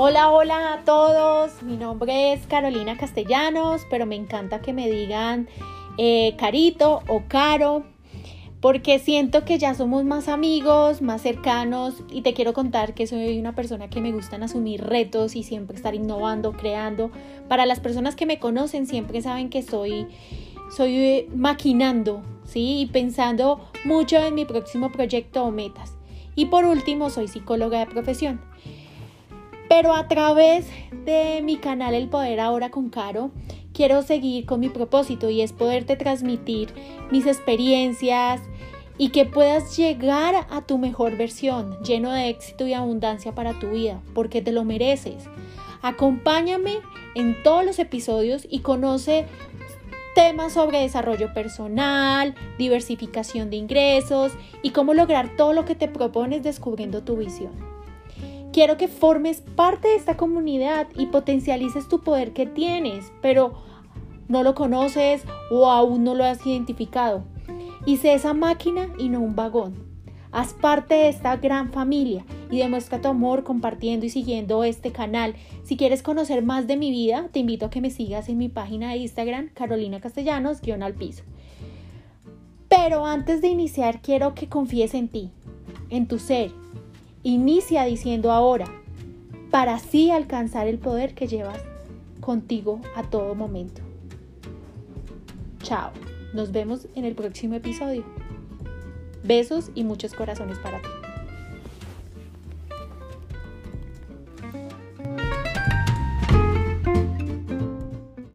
Hola, hola a todos. Mi nombre es Carolina Castellanos, pero me encanta que me digan eh, Carito o Caro, porque siento que ya somos más amigos, más cercanos y te quiero contar que soy una persona que me gustan asumir retos y siempre estar innovando, creando. Para las personas que me conocen siempre saben que soy, soy eh, maquinando, ¿sí? Y pensando mucho en mi próximo proyecto o metas. Y por último, soy psicóloga de profesión. Pero a través de mi canal El Poder Ahora con Caro, quiero seguir con mi propósito y es poderte transmitir mis experiencias y que puedas llegar a tu mejor versión, lleno de éxito y abundancia para tu vida, porque te lo mereces. Acompáñame en todos los episodios y conoce temas sobre desarrollo personal, diversificación de ingresos y cómo lograr todo lo que te propones descubriendo tu visión. Quiero que formes parte de esta comunidad y potencialices tu poder que tienes, pero no lo conoces o aún no lo has identificado. Y sé esa máquina y no un vagón. Haz parte de esta gran familia y demuestra tu amor compartiendo y siguiendo este canal. Si quieres conocer más de mi vida, te invito a que me sigas en mi página de Instagram, Carolina Castellanos, guion al piso. Pero antes de iniciar, quiero que confíes en ti, en tu ser, Inicia diciendo ahora, para así alcanzar el poder que llevas contigo a todo momento. Chao, nos vemos en el próximo episodio. Besos y muchos corazones para ti.